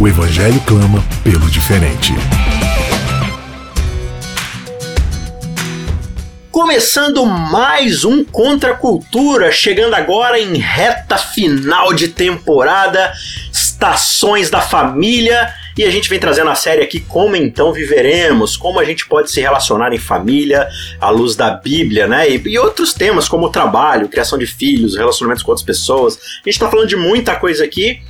O Evangelho clama pelo diferente. Começando mais um Contra Cultura, chegando agora em reta final de temporada, estações da família e a gente vem trazendo a série aqui Como Então Viveremos, como a gente pode se relacionar em família à luz da Bíblia, né? E, e outros temas como trabalho, criação de filhos, relacionamentos com outras pessoas. A gente está falando de muita coisa aqui,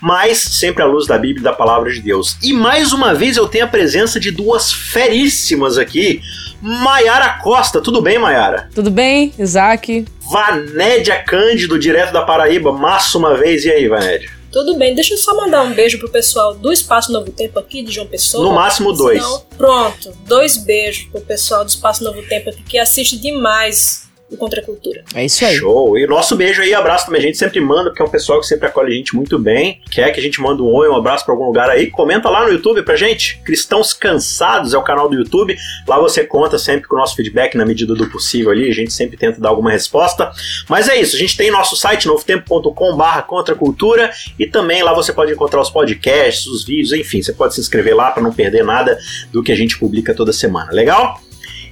mas sempre à luz da Bíblia e da Palavra de Deus. E mais uma vez eu tenho a presença de duas feríssimas aqui. Maiara Costa, tudo bem, Maiara? Tudo bem, Isaac? Vanédia Cândido, direto da Paraíba, mais uma vez. E aí, Vanédia? Tudo bem, deixa eu só mandar um beijo pro pessoal do Espaço Novo Tempo aqui, de João Pessoa. No máximo dois. Então, pronto, dois beijos pro pessoal do Espaço Novo Tempo aqui, que assiste demais do Contra a Cultura. É isso aí. Show. E nosso beijo aí, abraço também. A gente sempre manda, porque é um pessoal que sempre acolhe a gente muito bem. Quer que a gente manda um oi, um abraço pra algum lugar aí? Comenta lá no YouTube pra gente. Cristãos Cansados é o canal do YouTube. Lá você conta sempre com o nosso feedback na medida do possível ali. A gente sempre tenta dar alguma resposta. Mas é isso. A gente tem nosso site novotempo.com/barra Contra Cultura e também lá você pode encontrar os podcasts, os vídeos, enfim. Você pode se inscrever lá para não perder nada do que a gente publica toda semana. Legal?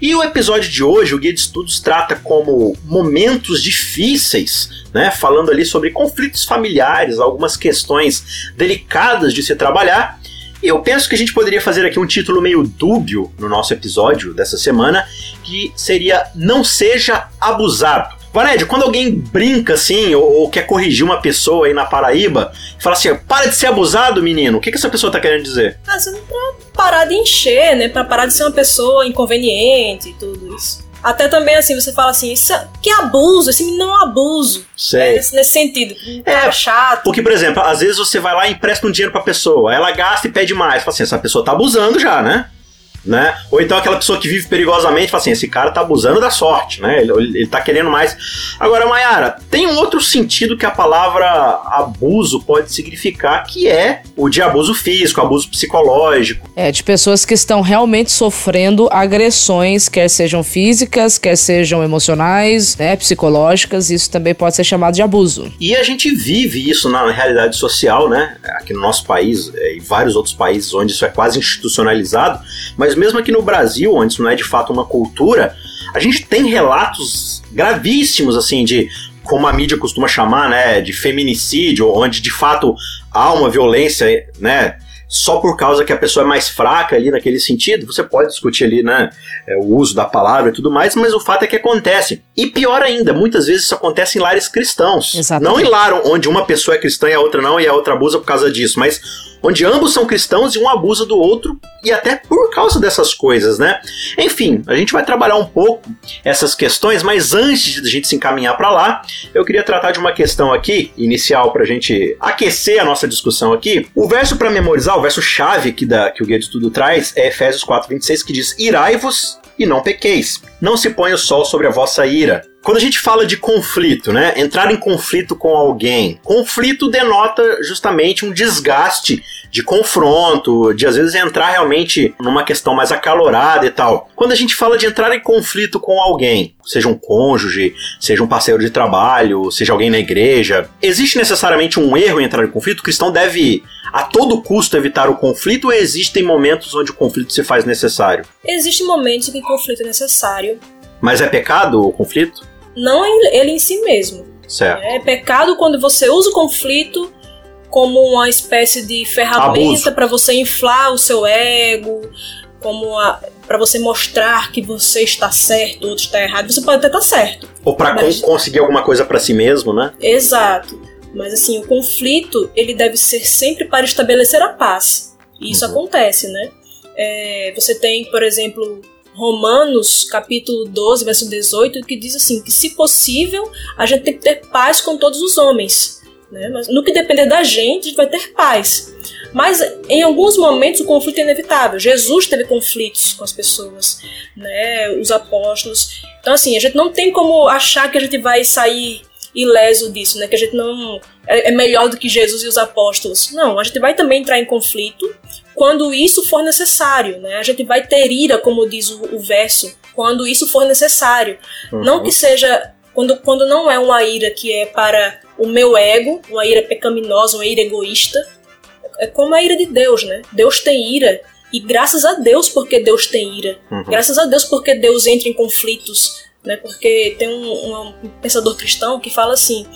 E o episódio de hoje, o Guia de Estudos trata como momentos difíceis, né? Falando ali sobre conflitos familiares, algumas questões delicadas de se trabalhar. E eu penso que a gente poderia fazer aqui um título meio dúbio no nosso episódio dessa semana, que seria Não Seja Abusado. Vanédio, quando alguém brinca assim, ou, ou, quer corrigir uma pessoa aí na Paraíba, fala assim, para de ser abusado, menino, o que, que essa pessoa tá querendo dizer? Ah, você não pra parar de encher, né? Pra parar de ser uma pessoa inconveniente e tudo isso. Até também assim, você fala assim, isso, é, que abuso, esse menino é um abuso. Sei. É, nesse, nesse sentido. É chato. Porque, por exemplo, às vezes você vai lá e empresta um dinheiro pra pessoa, ela gasta e pede mais. Fala assim, essa pessoa tá abusando já, né? Né? Ou então aquela pessoa que vive perigosamente, fala assim, esse cara tá abusando da sorte, né? Ele, ele tá querendo mais. Agora, Mayara, tem um outro sentido que a palavra abuso pode significar, que é o de abuso físico, abuso psicológico. É, de pessoas que estão realmente sofrendo agressões, quer sejam físicas, quer sejam emocionais, né, psicológicas, isso também pode ser chamado de abuso. E a gente vive isso na realidade social, né? Aqui no nosso país é, e vários outros países onde isso é quase institucionalizado, mas mesmo aqui no Brasil, onde isso não é de fato uma cultura, a gente tem relatos gravíssimos, assim, de como a mídia costuma chamar, né, de feminicídio, onde de fato há uma violência, né, só por causa que a pessoa é mais fraca ali naquele sentido, você pode discutir ali, né, é, o uso da palavra e tudo mais, mas o fato é que acontece. E pior ainda, muitas vezes isso acontece em lares cristãos. Exatamente. Não em lar onde uma pessoa é cristã e a outra não, e a outra abusa por causa disso, mas onde ambos são cristãos e um abusa do outro, e até por causa dessas coisas, né? Enfim, a gente vai trabalhar um pouco essas questões, mas antes de a gente se encaminhar para lá, eu queria tratar de uma questão aqui, inicial, para a gente aquecer a nossa discussão aqui. O verso para memorizar, o verso chave aqui da, que o Guia de Tudo traz, é Efésios 4, 26, que diz: Irai-vos e não pequeis. Não se põe o sol sobre a vossa ira. Quando a gente fala de conflito, né? Entrar em conflito com alguém. Conflito denota justamente um desgaste de confronto, de às vezes entrar realmente numa questão mais acalorada e tal. Quando a gente fala de entrar em conflito com alguém, seja um cônjuge, seja um parceiro de trabalho, seja alguém na igreja, existe necessariamente um erro em entrar em conflito? O cristão deve a todo custo evitar o conflito ou existem momentos onde o conflito se faz necessário? Existem momentos em que o conflito é necessário. Mas é pecado o conflito? Não ele em si mesmo. Certo. É pecado quando você usa o conflito como uma espécie de ferramenta para você inflar o seu ego, como para você mostrar que você está certo, o outro está errado. Você pode até estar certo. Ou para mas... conseguir alguma coisa para si mesmo, né? Exato. Mas assim, o conflito ele deve ser sempre para estabelecer a paz. E isso uhum. acontece, né? É, você tem, por exemplo, Romanos, capítulo 12, verso 18, que diz assim: que se possível, a gente tem que ter paz com todos os homens. Né? Mas no que depender da gente, a gente vai ter paz. Mas em alguns momentos o conflito é inevitável. Jesus teve conflitos com as pessoas, né? Os apóstolos. Então, assim, a gente não tem como achar que a gente vai sair ileso disso, né? Que a gente não é, é melhor do que Jesus e os apóstolos. Não, a gente vai também entrar em conflito quando isso for necessário, né? A gente vai ter ira, como diz o, o verso, quando isso for necessário. Uhum. Não que seja quando, quando não é uma ira que é para o meu ego, uma ira pecaminosa, uma ira egoísta, é como a ira de Deus, né? Deus tem ira e graças a Deus porque Deus tem ira. Uhum. Graças a Deus porque Deus entra em conflitos, né? Porque tem um, um pensador cristão que fala assim: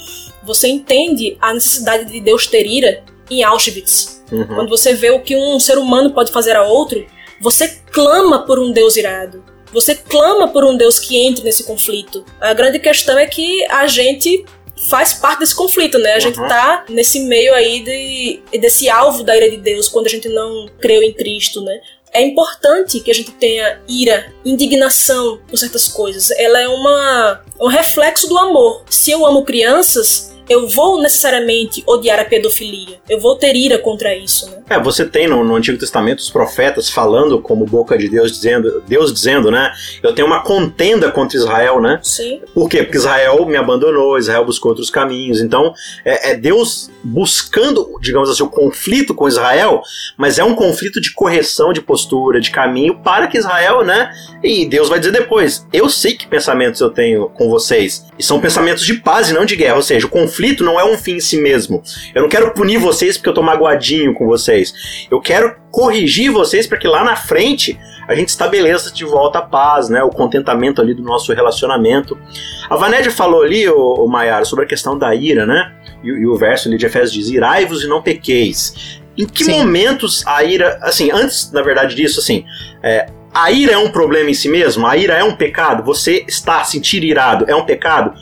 você entende a necessidade de Deus ter ira em Auschwitz. Uhum. Quando você vê o que um ser humano pode fazer a outro, você clama por um Deus irado. Você clama por um Deus que entre nesse conflito. A grande questão é que a gente faz parte desse conflito, né? A uhum. gente tá nesse meio aí de, desse alvo da ira de Deus quando a gente não creu em Cristo, né? É importante que a gente tenha ira, indignação por certas coisas. Ela é uma, um reflexo do amor. Se eu amo crianças, eu vou necessariamente odiar a pedofilia. Eu vou ter ira contra isso, né? É, você tem no, no, Antigo Testamento os profetas falando como boca de Deus dizendo, Deus dizendo, né? Eu tenho uma contenda contra Israel, né? Sim. Por quê? Porque Israel me abandonou, Israel buscou outros caminhos. Então, é, é Deus buscando, digamos assim, o conflito com Israel, mas é um conflito de correção de postura, de caminho para que Israel, né? E Deus vai dizer depois: Eu sei que pensamentos eu tenho com vocês. E são pensamentos de paz e não de guerra. Ou seja, o conflito conflito não é um fim em si mesmo. Eu não quero punir vocês porque eu tô magoadinho com vocês. Eu quero corrigir vocês para que lá na frente a gente estabeleça de volta a paz, né, o contentamento ali do nosso relacionamento. A Vanédia falou ali, o, o Maiara, sobre a questão da ira, né? E, e o verso ali de Efésios diz: irai-vos e não pequeis. Em que Sim. momentos a ira, assim, antes, na verdade, disso, assim, é, a ira é um problema em si mesmo? A ira é um pecado? Você está a sentir irado é um pecado?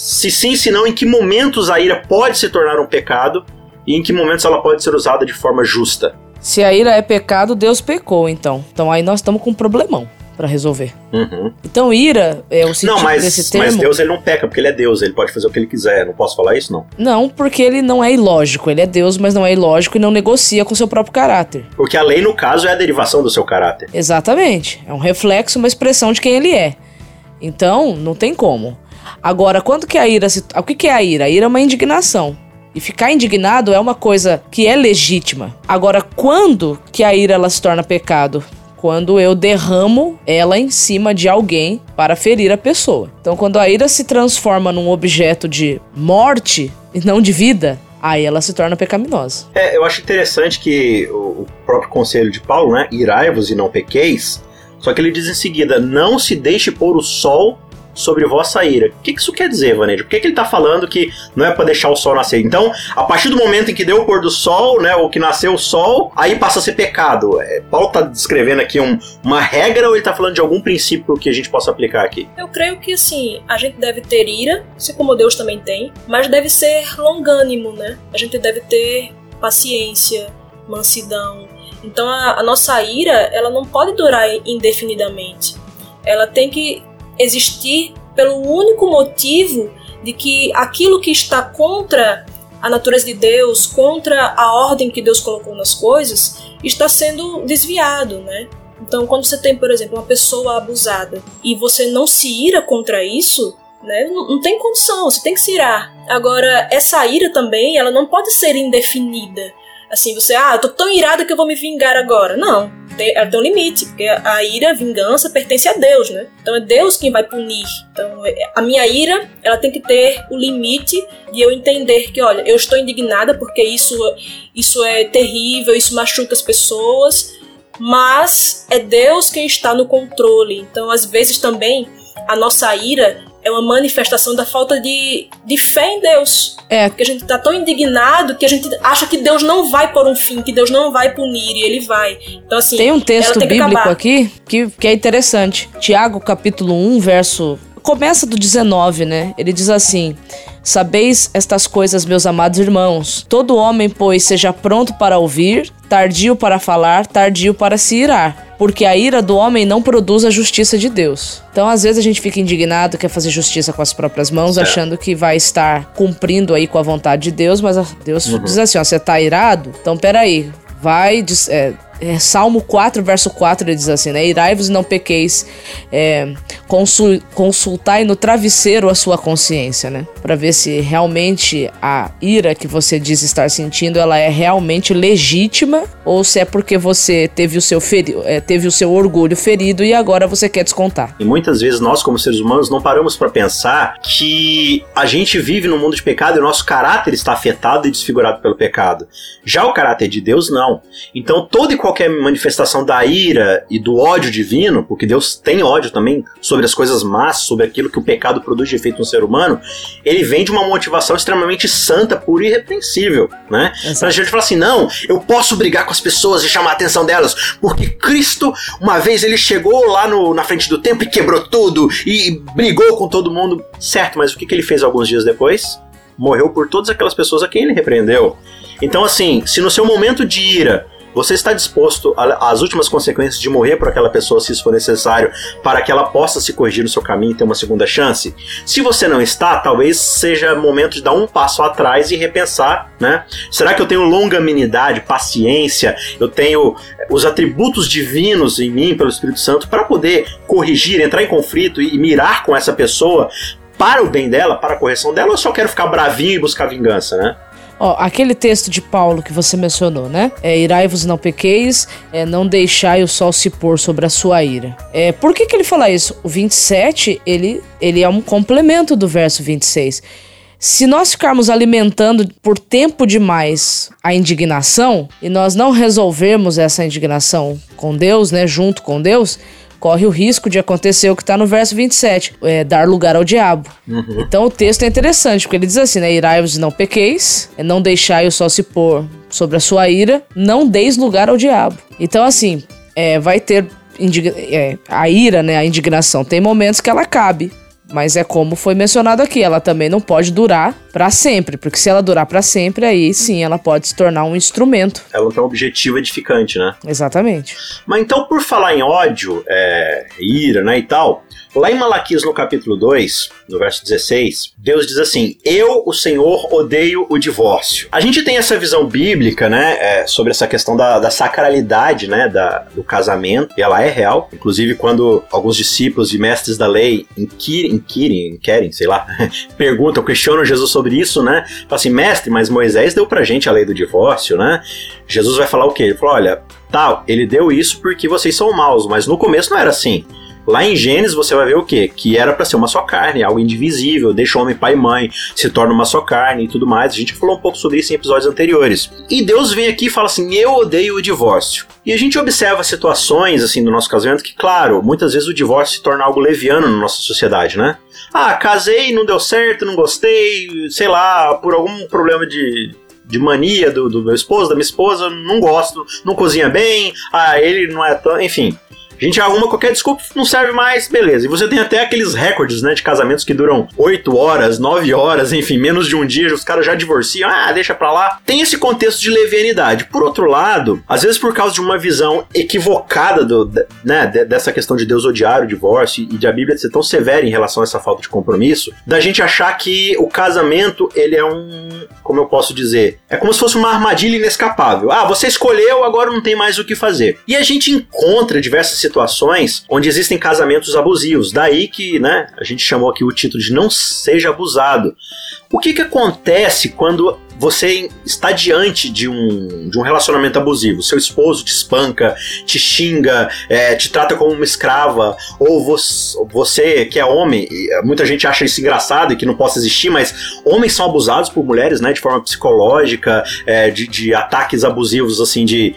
Se sim, se não, em que momentos a ira pode se tornar um pecado e em que momentos ela pode ser usada de forma justa. Se a ira é pecado, Deus pecou, então. Então aí nós estamos com um problemão para resolver. Uhum. Então ira é o sentido não, mas, desse termo. Mas Deus ele não peca porque ele é Deus, ele pode fazer o que ele quiser. Não posso falar isso não? Não, porque ele não é ilógico. Ele é Deus, mas não é ilógico e não negocia com seu próprio caráter. Porque a lei no caso é a derivação do seu caráter. Exatamente. É um reflexo, uma expressão de quem ele é. Então não tem como. Agora, quando que a ira se... O que, que é a ira? A ira é uma indignação. E ficar indignado é uma coisa que é legítima. Agora, quando que a ira ela se torna pecado? Quando eu derramo ela em cima de alguém para ferir a pessoa. Então, quando a ira se transforma num objeto de morte e não de vida, aí ela se torna pecaminosa. É, eu acho interessante que o próprio conselho de Paulo, né? Irai-vos e não pequeis. Só que ele diz em seguida: não se deixe pôr o sol sobre vossa ira. O que isso quer dizer, Vanejo? Por que, que ele está falando que não é para deixar o sol nascer? Então, a partir do momento em que deu o pôr do sol, né, ou que nasceu o sol, aí passa a ser pecado. É, Paulo está descrevendo aqui um, uma regra ou ele está falando de algum princípio que a gente possa aplicar aqui? Eu creio que, assim, a gente deve ter ira, assim como Deus também tem, mas deve ser longânimo, né? A gente deve ter paciência, mansidão. Então, a, a nossa ira, ela não pode durar indefinidamente. Ela tem que existir pelo único motivo de que aquilo que está contra a natureza de Deus, contra a ordem que Deus colocou nas coisas, está sendo desviado, né? Então, quando você tem, por exemplo, uma pessoa abusada e você não se ira contra isso, né? Não, não tem condição, você tem que se irar. Agora, essa ira também, ela não pode ser indefinida. Assim, você, ah, eu tô tão irada que eu vou me vingar agora. Não, tem, ela tem um limite, porque a ira, a vingança pertence a Deus, né? Então é Deus quem vai punir. Então é, a minha ira, ela tem que ter o limite de eu entender que, olha, eu estou indignada porque isso, isso é terrível, isso machuca as pessoas, mas é Deus quem está no controle. Então, às vezes também a nossa ira é uma manifestação da falta de, de fé em Deus. É. Porque a gente tá tão indignado que a gente acha que Deus não vai por um fim, que Deus não vai punir, e ele vai. Então, assim. Tem um texto tem bíblico aqui que, que é interessante. Tiago, capítulo 1, verso. Começa do 19, né? Ele diz assim: Sabeis estas coisas, meus amados irmãos. Todo homem, pois, seja pronto para ouvir, tardio para falar, tardio para se irar porque a ira do homem não produz a justiça de Deus. Então, às vezes a gente fica indignado, quer fazer justiça com as próprias mãos, achando que vai estar cumprindo aí com a vontade de Deus, mas Deus uhum. diz assim, ó, você tá irado? Então, peraí, vai. É, é, Salmo 4, verso 4, ele diz assim, né? Irai-vos e não pequeis, é, consul, consultai no travesseiro a sua consciência, né? Para ver se realmente a ira que você diz estar sentindo, ela é realmente legítima ou se é porque você teve o seu, feri é, teve o seu orgulho ferido e agora você quer descontar. E muitas vezes nós, como seres humanos, não paramos para pensar que a gente vive num mundo de pecado e o nosso caráter está afetado e desfigurado pelo pecado. Já o caráter de Deus, não. Então, todo e qualquer manifestação da ira e do ódio divino, porque Deus tem ódio também sobre as coisas más, sobre aquilo que o pecado produz de efeito no ser humano, ele vem de uma motivação extremamente santa, pura e irrepreensível, né? Exato. Pra gente falar assim, não, eu posso brigar com as pessoas e chamar a atenção delas, porque Cristo, uma vez ele chegou lá no, na frente do templo e quebrou tudo e brigou com todo mundo, certo, mas o que, que ele fez alguns dias depois? Morreu por todas aquelas pessoas a quem ele repreendeu. Então, assim, se no seu momento de ira você está disposto às últimas consequências de morrer por aquela pessoa, se isso for necessário, para que ela possa se corrigir no seu caminho e ter uma segunda chance? Se você não está, talvez seja momento de dar um passo atrás e repensar, né? Será que eu tenho longanimidade, paciência, eu tenho os atributos divinos em mim pelo Espírito Santo para poder corrigir, entrar em conflito e mirar com essa pessoa para o bem dela, para a correção dela, ou eu só quero ficar bravinho e buscar vingança, né? Ó, aquele texto de Paulo que você mencionou, né? É, Irai-vos não pequeis, é, não deixai o sol se pôr sobre a sua ira. É, por que, que ele fala isso? O 27, ele, ele é um complemento do verso 26. Se nós ficarmos alimentando por tempo demais a indignação e nós não resolvermos essa indignação com Deus, né, junto com Deus, corre o risco de acontecer o que está no verso 27, é, dar lugar ao diabo. Uhum. Então o texto é interessante, porque ele diz assim, né? Irai-vos e não pequeis, não deixai o sol se pôr sobre a sua ira, não deis lugar ao diabo. Então, assim, é, vai ter é, a ira, né? A indignação. Tem momentos que ela cabe. Mas é como foi mencionado aqui, ela também não pode durar para sempre, porque se ela durar para sempre, aí sim ela pode se tornar um instrumento. Ela não tem um objetivo edificante, né? Exatamente. Mas então, por falar em ódio, é, ira, né, e tal, Lá em Malaquias, no capítulo 2, no verso 16, Deus diz assim: Eu, o Senhor, odeio o divórcio. A gente tem essa visão bíblica, né, é, sobre essa questão da, da sacralidade, né, da, do casamento, e ela é real. Inclusive, quando alguns discípulos e mestres da lei inquirem, inquirem, inquirem sei lá, perguntam, questionam Jesus sobre isso, né, falam assim: Mestre, mas Moisés deu pra gente a lei do divórcio, né? Jesus vai falar o quê? Ele falou: Olha, tal, ele deu isso porque vocês são maus, mas no começo não era assim. Lá em Gênesis você vai ver o quê? Que era para ser uma só carne, algo indivisível, deixa o homem pai e mãe, se torna uma só carne e tudo mais. A gente falou um pouco sobre isso em episódios anteriores. E Deus vem aqui e fala assim: "Eu odeio o divórcio". E a gente observa situações assim no nosso casamento que, claro, muitas vezes o divórcio se torna algo leviano na nossa sociedade, né? Ah, casei, não deu certo, não gostei, sei lá, por algum problema de de mania do, do, meu esposo, da minha esposa, não gosto, não cozinha bem, ah, ele não é tão. Enfim. A gente arruma qualquer desculpa, não serve mais, beleza. E você tem até aqueles recordes, né, de casamentos que duram 8 horas, 9 horas, enfim, menos de um dia, os caras já divorciam, ah, deixa pra lá. Tem esse contexto de levianidade. Por outro lado, às vezes por causa de uma visão equivocada do, né, dessa questão de Deus odiar o divórcio e de a Bíblia ser tão severa em relação a essa falta de compromisso, da gente achar que o casamento, ele é um, como eu posso dizer, é como se fosse uma armadilha inescapável. Ah, você escolheu, agora não tem mais o que fazer. E a gente encontra diversas situações onde existem casamentos abusivos. Daí que, né, a gente chamou aqui o título de não seja abusado. O que que acontece quando você está diante de um, de um relacionamento abusivo. Seu esposo te espanca, te xinga, é, te trata como uma escrava, ou você, você, que é homem, muita gente acha isso engraçado e que não possa existir, mas homens são abusados por mulheres, né, de forma psicológica, é, de, de ataques abusivos, assim, de,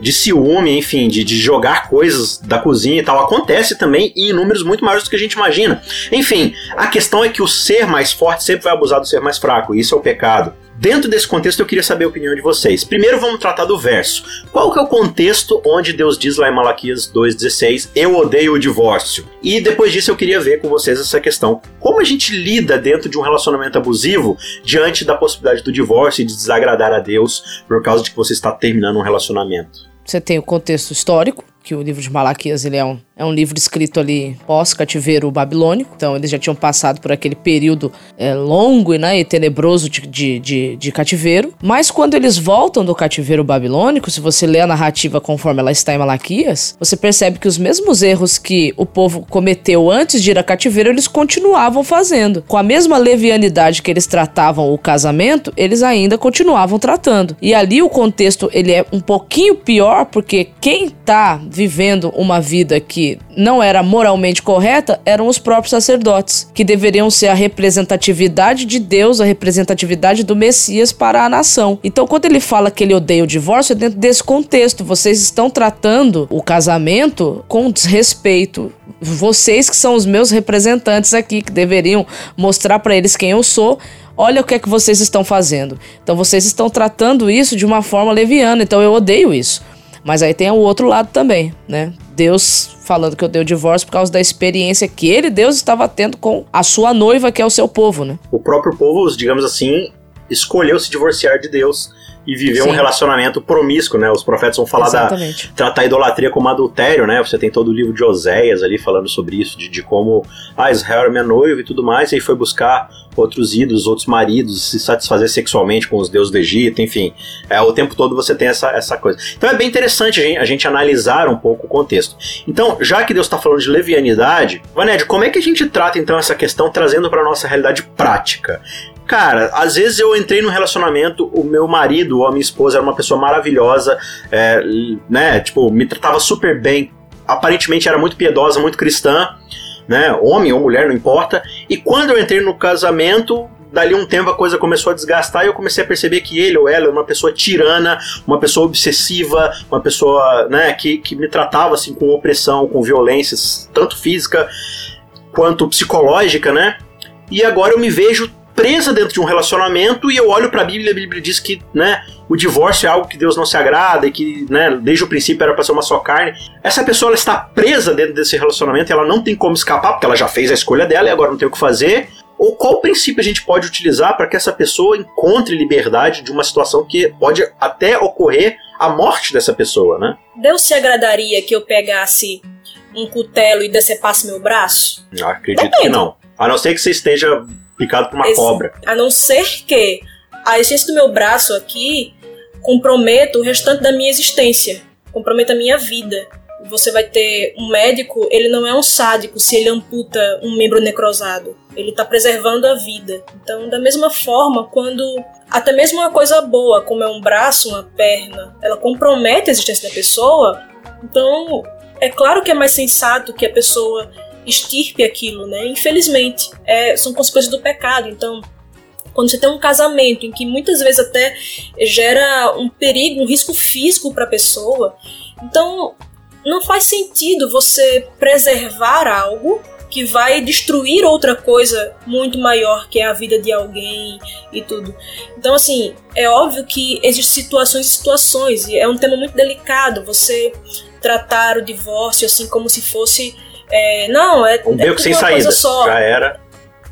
de ciúme, enfim, de, de jogar coisas da cozinha e tal. Acontece também em números muito maiores do que a gente imagina. Enfim, a questão é que o ser mais forte sempre vai abusar do ser mais fraco, e isso é o pecado. Dentro desse contexto, eu queria saber a opinião de vocês. Primeiro, vamos tratar do verso. Qual que é o contexto onde Deus diz lá em Malaquias 2,16, eu odeio o divórcio? E depois disso, eu queria ver com vocês essa questão. Como a gente lida dentro de um relacionamento abusivo diante da possibilidade do divórcio e de desagradar a Deus por causa de que você está terminando um relacionamento? Você tem o contexto histórico, que o livro de Malaquias ele é um, é um livro escrito ali pós-cativeiro babilônico, então eles já tinham passado por aquele período é, longo né, e tenebroso de, de, de, de, cativeiro. Mas quando eles voltam do cativeiro babilônico, se você lê a narrativa conforme ela está em Malaquias, você percebe que os mesmos erros que o povo cometeu antes de ir a cativeiro, eles continuavam fazendo. Com a mesma levianidade que eles tratavam o casamento, eles ainda continuavam tratando. E ali o contexto ele é um pouquinho pior, porque quem está vivendo uma vida que não era moralmente correta eram os próprios sacerdotes, que deveriam ser a representatividade de Deus, a representatividade do Messias para a nação. Então, quando ele fala que ele odeia o divórcio, é dentro desse contexto. Vocês estão tratando o casamento com desrespeito. Vocês que são os meus representantes aqui, que deveriam mostrar para eles quem eu sou, olha o que é que vocês estão fazendo. Então vocês estão tratando isso de uma forma leviana, então eu odeio isso. Mas aí tem o outro lado também, né? Deus falando que eu dei o divórcio por causa da experiência que ele, Deus, estava tendo com a sua noiva, que é o seu povo, né? O próprio povo, digamos assim, escolheu se divorciar de Deus e viver Sim. um relacionamento promíscuo, né? Os profetas vão falar Exatamente. da tratar a idolatria como adultério, né? Você tem todo o livro de Oséias ali falando sobre isso, de, de como ah, Israel é minha noiva e tudo mais, e aí foi buscar outros ídolos, outros maridos, se satisfazer sexualmente com os deuses do Egito, enfim. É, o tempo todo você tem essa, essa coisa. Então é bem interessante a gente, a gente analisar um pouco o contexto. Então, já que Deus está falando de levianidade, Vaned, como é que a gente trata então essa questão trazendo para nossa realidade prática? Cara, às vezes eu entrei num relacionamento, o meu marido ou a minha esposa era uma pessoa maravilhosa, é, né? Tipo, me tratava super bem, aparentemente era muito piedosa, muito cristã, né? Homem ou mulher, não importa. E quando eu entrei no casamento, dali um tempo a coisa começou a desgastar e eu comecei a perceber que ele ou ela é uma pessoa tirana, uma pessoa obsessiva, uma pessoa né, que, que me tratava assim com opressão, com violências, tanto física quanto psicológica, né? E agora eu me vejo presa dentro de um relacionamento e eu olho para a Bíblia e a Bíblia diz que, né, o divórcio é algo que Deus não se agrada e que, né, desde o princípio era para ser uma só carne. Essa pessoa ela está presa dentro desse relacionamento, e ela não tem como escapar porque ela já fez a escolha dela e agora não tem o que fazer. Ou qual princípio a gente pode utilizar para que essa pessoa encontre liberdade de uma situação que pode até ocorrer a morte dessa pessoa, né? Deus se agradaria que eu pegasse um cutelo e decepasse meu braço? Não, acredito Depende. que não. A não ser que você esteja picado por uma Esse, cobra. A não ser que a essência do meu braço aqui comprometa o restante da minha existência, comprometa a minha vida. Você vai ter um médico, ele não é um sádico se ele amputa um membro necrosado. Ele está preservando a vida. Então, da mesma forma, quando até mesmo uma coisa boa, como é um braço, uma perna, ela compromete a existência da pessoa, então é claro que é mais sensato que a pessoa extirpe aquilo, né? Infelizmente, é, são consequências do pecado. Então, quando você tem um casamento em que muitas vezes até gera um perigo, um risco físico para a pessoa, então não faz sentido você preservar algo que vai destruir outra coisa muito maior que é a vida de alguém e tudo. Então, assim, é óbvio que existem situações e situações, e é um tema muito delicado você tratar o divórcio assim como se fosse é, não, é, um beco é sem saída. Só. Já era.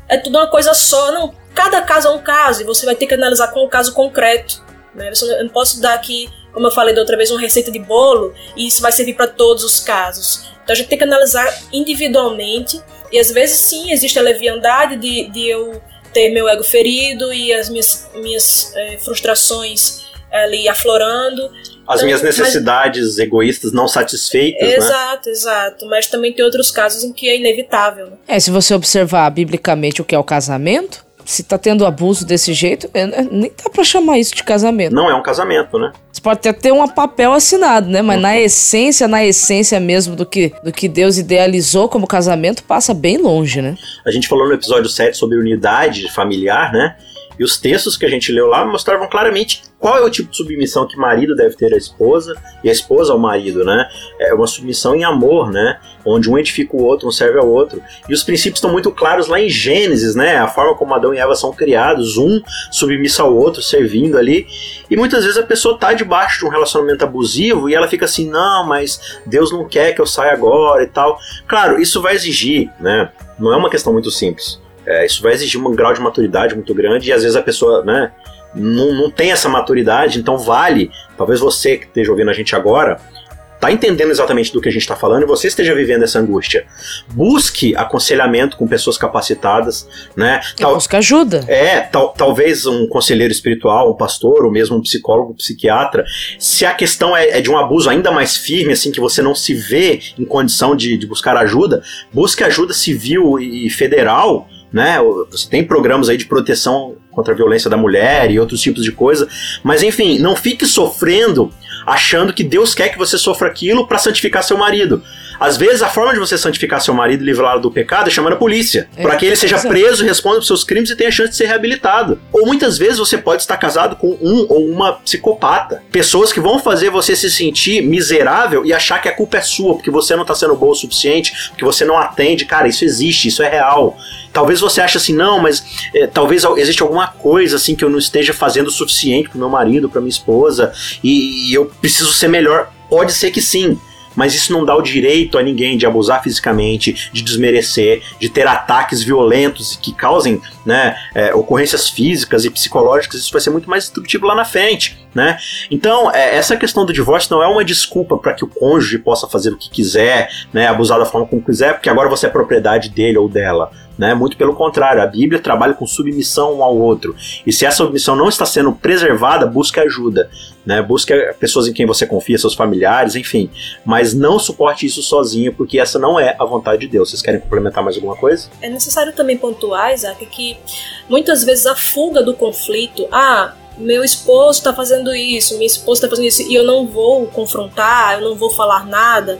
É tudo uma coisa só. Não, cada caso é um caso e você vai ter que analisar com o um caso concreto. Né? Eu não posso dar aqui, como eu falei da outra vez, uma receita de bolo e isso vai servir para todos os casos. Então a gente tem que analisar individualmente e às vezes sim existe a leviandade de, de eu ter meu ego ferido e as minhas, minhas é, frustrações ali aflorando as minhas necessidades mas... egoístas não satisfeitas. Né? Exato, né? exato. Mas também tem outros casos em que é inevitável. Né? É, se você observar biblicamente o que é o casamento, se tá tendo abuso desse jeito, é, é, nem dá pra chamar isso de casamento. Não é um casamento, né? Você pode até ter um papel assinado, né? Mas uhum. na essência, na essência mesmo do que, do que Deus idealizou como casamento, passa bem longe, né? A gente falou no episódio 7 sobre unidade familiar, né? E os textos que a gente leu lá mostravam claramente qual é o tipo de submissão que o marido deve ter à esposa e a esposa ao marido, né? É uma submissão em amor, né? Onde um edifica o outro, um serve ao outro. E os princípios estão muito claros lá em Gênesis, né? A forma como Adão e Eva são criados, um submisso ao outro, servindo ali. E muitas vezes a pessoa tá debaixo de um relacionamento abusivo e ela fica assim: não, mas Deus não quer que eu saia agora e tal. Claro, isso vai exigir, né? Não é uma questão muito simples. É, isso vai exigir um grau de maturidade muito grande e às vezes a pessoa, né? não, não tem essa maturidade, então vale, talvez você que esteja ouvindo a gente agora, tá entendendo exatamente do que a gente está falando e você esteja vivendo essa angústia, busque aconselhamento com pessoas capacitadas, né? Tal, busca ajuda. É, tal, talvez um conselheiro espiritual, um pastor, ou mesmo um psicólogo, um psiquiatra. Se a questão é, é, de um abuso ainda mais firme, assim, que você não se vê em condição de, de buscar ajuda, busque ajuda civil e federal né? Você tem programas aí de proteção contra a violência da mulher e outros tipos de coisa, mas enfim, não fique sofrendo achando que Deus quer que você sofra aquilo para santificar seu marido. Às vezes, a forma de você santificar seu marido e livrá-lo do pecado é chamando a polícia. É, para que ele seja preso, responda pelos seus crimes e tenha chance de ser reabilitado. Ou muitas vezes você pode estar casado com um ou uma psicopata. Pessoas que vão fazer você se sentir miserável e achar que a culpa é sua, porque você não está sendo bom o suficiente, porque você não atende. Cara, isso existe, isso é real. Talvez você ache assim, não, mas é, talvez existe alguma coisa assim que eu não esteja fazendo o suficiente pro meu marido, pra minha esposa, e, e eu preciso ser melhor. Pode ser que sim mas isso não dá o direito a ninguém de abusar fisicamente, de desmerecer, de ter ataques violentos que causem né, é, ocorrências físicas e psicológicas. Isso vai ser muito mais destrutivo lá na frente. Né? Então, é, essa questão do divórcio não é uma desculpa para que o cônjuge possa fazer o que quiser, né, abusar da forma como quiser, porque agora você é propriedade dele ou dela. Né? Muito pelo contrário, a Bíblia trabalha com submissão um ao outro. E se essa submissão não está sendo preservada, busque ajuda. Né? Busque pessoas em quem você confia, seus familiares, enfim. Mas não suporte isso sozinho, porque essa não é a vontade de Deus. Vocês querem complementar mais alguma coisa? É necessário também pontuar, Isaac, que muitas vezes a fuga do conflito, ah, meu esposo está fazendo isso, minha esposa está fazendo isso, e eu não vou confrontar, eu não vou falar nada.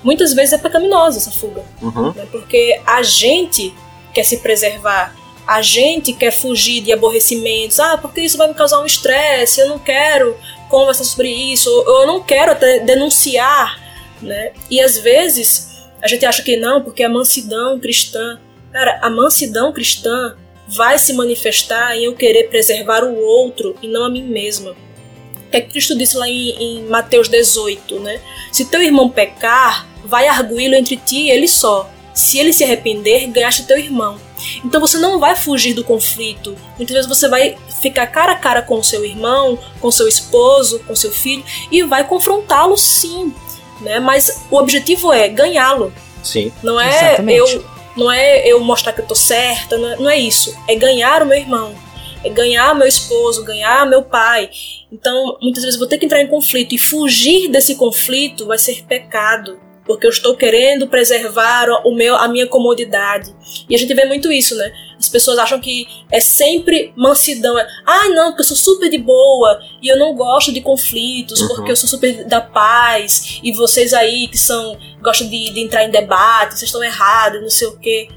Muitas vezes é pecaminosa essa fuga, uhum. né? porque a gente quer se preservar. A gente quer fugir de aborrecimentos. Ah, porque isso vai me causar um estresse, eu não quero conversar sobre isso, ou eu não quero até denunciar, né? E às vezes a gente acha que não, porque a mansidão cristã. Cara, a mansidão cristã vai se manifestar em eu querer preservar o outro e não a mim mesma. O que, é Cristo disse lá em, em Mateus 18, né? Se teu irmão pecar, vai arguí-lo entre ti e ele só. Se ele se arrepender, ganhaste teu irmão. Então você não vai fugir do conflito. Muitas vezes você vai ficar cara a cara com seu irmão, com seu esposo, com seu filho e vai confrontá-lo sim, né? Mas o objetivo é ganhá-lo. Sim. Não é Exatamente. eu não é eu mostrar que eu tô certa, não é, não é isso. É ganhar o meu irmão, é ganhar meu esposo, ganhar meu pai. Então, muitas vezes eu vou ter que entrar em conflito e fugir desse conflito vai ser pecado porque eu estou querendo preservar o meu, a minha comodidade. E a gente vê muito isso, né? As pessoas acham que é sempre mansidão. É, ah, não, porque eu sou super de boa e eu não gosto de conflitos, uhum. porque eu sou super da paz. E vocês aí que são gostam de, de entrar em debate, vocês estão errados, não sei o quê.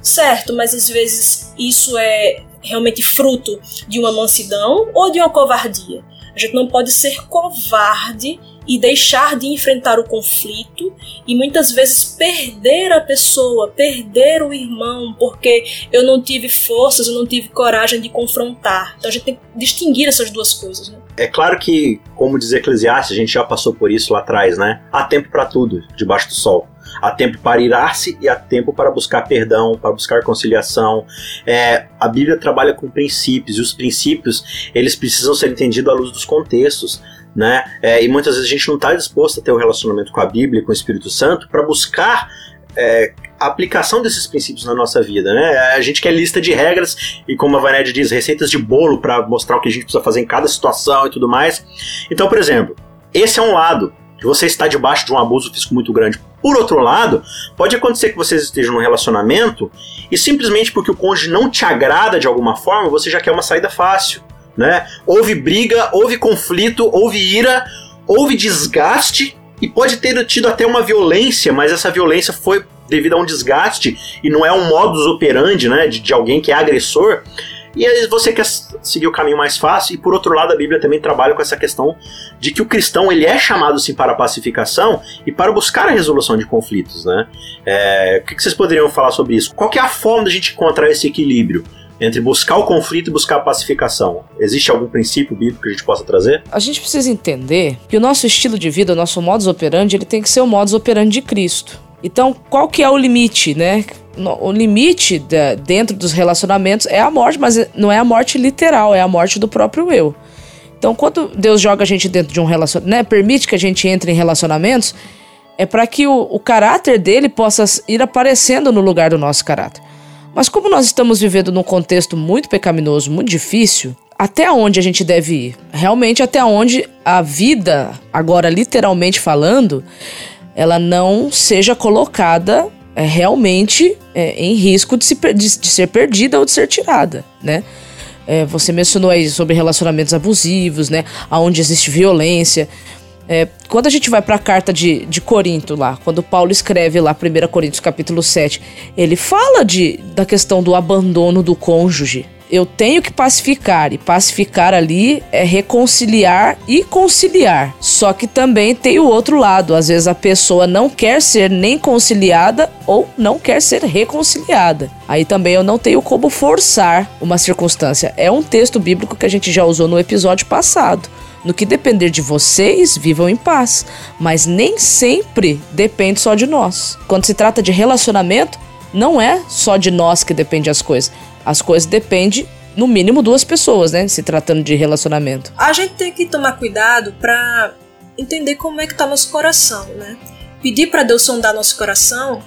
Certo, mas às vezes isso é realmente fruto de uma mansidão ou de uma covardia. A gente não pode ser covarde e deixar de enfrentar o conflito e muitas vezes perder a pessoa, perder o irmão, porque eu não tive forças, eu não tive coragem de confrontar. Então a gente tem que distinguir essas duas coisas. Né? É claro que, como diz Eclesiastes, a gente já passou por isso lá atrás, né? Há tempo para tudo debaixo do sol. Há tempo para irar-se e há tempo para buscar perdão, para buscar conciliação. É, a Bíblia trabalha com princípios e os princípios eles precisam ser entendidos à luz dos contextos né? É, e muitas vezes a gente não está disposto a ter um relacionamento com a Bíblia, com o Espírito Santo, para buscar é, a aplicação desses princípios na nossa vida, né? A gente quer lista de regras e, como a Vanessa diz, receitas de bolo para mostrar o que a gente precisa fazer em cada situação e tudo mais. Então, por exemplo, esse é um lado que você está debaixo de um abuso físico muito grande. Por outro lado, pode acontecer que vocês estejam num relacionamento e simplesmente porque o cônjuge não te agrada de alguma forma, você já quer uma saída fácil né? Houve briga, houve conflito, houve ira, houve desgaste e pode ter tido até uma violência, mas essa violência foi devido a um desgaste e não é um modus operandi, né, de, de alguém que é agressor. E aí você quer seguir o caminho mais fácil, e por outro lado a Bíblia também trabalha com essa questão de que o cristão ele é chamado sim para a pacificação e para buscar a resolução de conflitos, né? É, o que vocês poderiam falar sobre isso? Qual é a forma da gente encontrar esse equilíbrio? entre buscar o conflito e buscar a pacificação? Existe algum princípio bíblico que a gente possa trazer? A gente precisa entender que o nosso estilo de vida, o nosso modus operandi, ele tem que ser o modus operandi de Cristo. Então, qual que é o limite, né? O limite dentro dos relacionamentos é a morte, mas não é a morte literal, é a morte do próprio eu. Então, quando Deus joga a gente dentro de um relacionamento, né, permite que a gente entre em relacionamentos, é para que o, o caráter dele possa ir aparecendo no lugar do nosso caráter. Mas como nós estamos vivendo num contexto muito pecaminoso, muito difícil, até onde a gente deve ir? Realmente até onde a vida, agora literalmente falando, ela não seja colocada é, realmente é, em risco de, se, de, de, ser perdida ou de ser tirada, né? É, você mencionou aí sobre relacionamentos abusivos, né? Onde existe violência. É, quando a gente vai para a carta de, de Corinto lá, quando Paulo escreve lá, 1 Coríntios capítulo 7, ele fala de, da questão do abandono do cônjuge. Eu tenho que pacificar, e pacificar ali é reconciliar e conciliar. Só que também tem o outro lado. Às vezes a pessoa não quer ser nem conciliada ou não quer ser reconciliada. Aí também eu não tenho como forçar uma circunstância. É um texto bíblico que a gente já usou no episódio passado. No que depender de vocês, vivam em paz. Mas nem sempre depende só de nós. Quando se trata de relacionamento, não é só de nós que depende as coisas. As coisas dependem, no mínimo, duas pessoas, né? Se tratando de relacionamento. A gente tem que tomar cuidado para entender como é que tá nosso coração, né? Pedir para Deus sondar nosso coração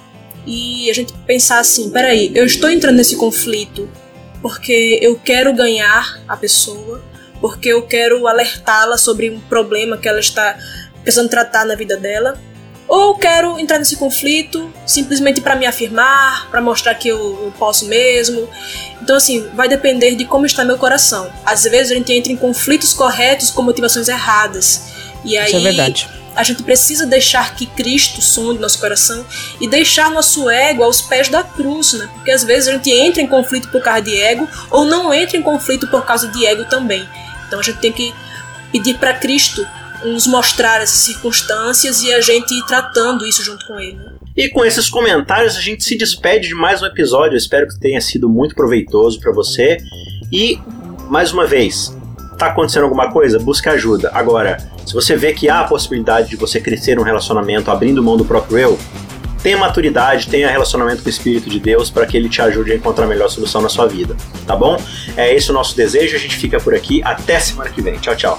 e a gente pensar assim, peraí, eu estou entrando nesse conflito porque eu quero ganhar a pessoa porque eu quero alertá-la sobre um problema que ela está precisando tratar na vida dela, ou quero entrar nesse conflito simplesmente para me afirmar, para mostrar que eu, eu, posso mesmo. Então, assim, vai depender de como está meu coração. Às vezes a gente entra em conflitos corretos com motivações erradas. E aí, Isso é verdade. A gente precisa deixar que Cristo sonde nosso coração e deixar nosso ego aos pés da cruz, né? Porque às vezes a gente entra em conflito por causa de ego ou não entra em conflito por causa de ego também. Então a gente tem que pedir para Cristo nos mostrar essas circunstâncias e a gente ir tratando isso junto com ele. E com esses comentários a gente se despede de mais um episódio. Eu espero que tenha sido muito proveitoso para você. E mais uma vez, tá acontecendo alguma coisa? Busque ajuda. Agora, se você vê que há a possibilidade de você crescer um relacionamento abrindo mão do próprio eu, tenha maturidade, tenha relacionamento com o Espírito de Deus para que ele te ajude a encontrar a melhor solução na sua vida, tá bom? É esse o nosso desejo, a gente fica por aqui, até semana que vem. Tchau, tchau.